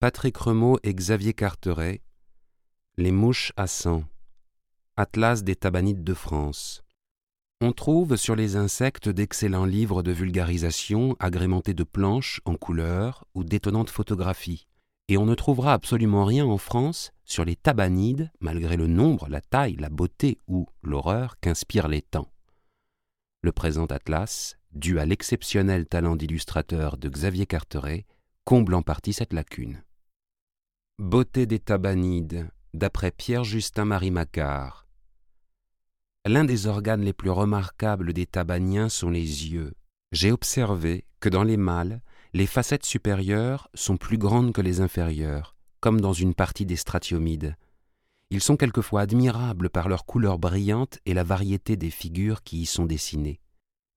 Patrick Remaud et Xavier Carteret, Les mouches à sang, Atlas des tabanides de France. On trouve sur les insectes d'excellents livres de vulgarisation agrémentés de planches en couleurs ou d'étonnantes photographies, et on ne trouvera absolument rien en France sur les tabanides, malgré le nombre, la taille, la beauté ou l'horreur qu'inspirent les temps. Le présent atlas, dû à l'exceptionnel talent d'illustrateur de Xavier Carteret, comble en partie cette lacune. Beauté des tabanides, d'après Pierre-Justin-Marie Macquart. L'un des organes les plus remarquables des tabaniens sont les yeux. J'ai observé que dans les mâles, les facettes supérieures sont plus grandes que les inférieures, comme dans une partie des stratiomides. Ils sont quelquefois admirables par leur couleur brillante et la variété des figures qui y sont dessinées.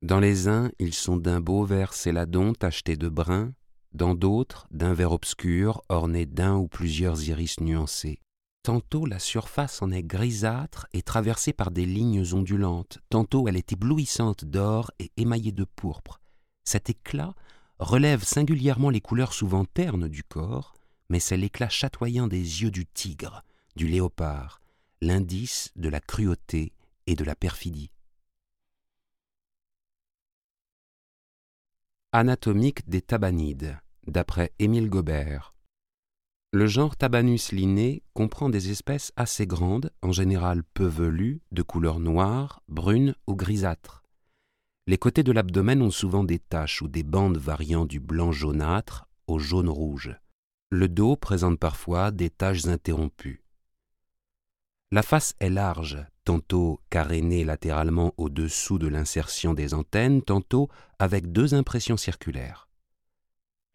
Dans les uns, ils sont d'un beau vert céladon tacheté de brun, dans d'autres, d'un vert obscur orné d'un ou plusieurs iris nuancés. Tantôt la surface en est grisâtre et traversée par des lignes ondulantes, tantôt elle est éblouissante d'or et émaillée de pourpre. Cet éclat relève singulièrement les couleurs souvent ternes du corps, mais c'est l'éclat chatoyant des yeux du tigre, du léopard, l'indice de la cruauté et de la perfidie. Anatomique des tabanides, d'après Émile Gobert. Le genre Tabanus linné comprend des espèces assez grandes, en général peu velues, de couleur noire, brune ou grisâtre. Les côtés de l'abdomen ont souvent des taches ou des bandes variant du blanc jaunâtre au jaune rouge. Le dos présente parfois des taches interrompues. La face est large, tantôt carénée latéralement au-dessous de l'insertion des antennes, tantôt avec deux impressions circulaires.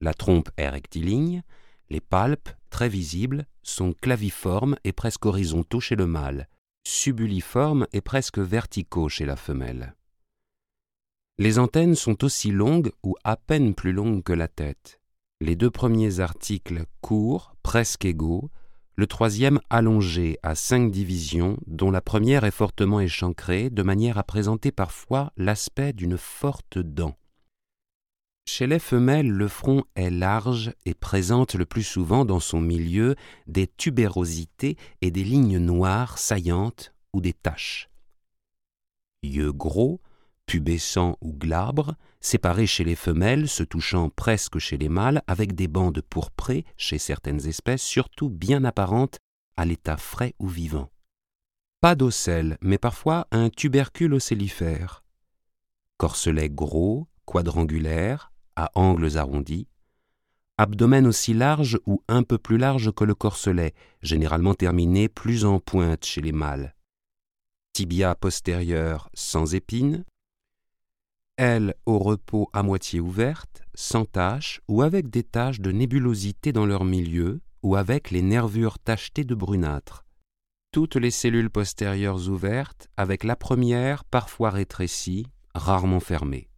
La trompe est rectiligne, les palpes, très visibles, sont claviformes et presque horizontaux chez le mâle, subuliformes et presque verticaux chez la femelle. Les antennes sont aussi longues ou à peine plus longues que la tête. Les deux premiers articles courts, presque égaux, le troisième allongé à cinq divisions, dont la première est fortement échancrée, de manière à présenter parfois l'aspect d'une forte dent. Chez les femelles, le front est large et présente le plus souvent dans son milieu des tubérosités et des lignes noires saillantes ou des taches. Yeux gros, pubescents ou glabres, séparés chez les femelles, se touchant presque chez les mâles, avec des bandes pourprées chez certaines espèces, surtout bien apparentes à l'état frais ou vivant. Pas d'ocelles, mais parfois un tubercule ocellifère. Corselet gros, quadrangulaire, à angles arrondis, abdomen aussi large ou un peu plus large que le corselet, généralement terminé plus en pointe chez les mâles, tibia postérieur sans épines, ailes au repos à moitié ouvertes, sans taches ou avec des taches de nébulosité dans leur milieu ou avec les nervures tachetées de brunâtre. Toutes les cellules postérieures ouvertes, avec la première parfois rétrécie, rarement fermée.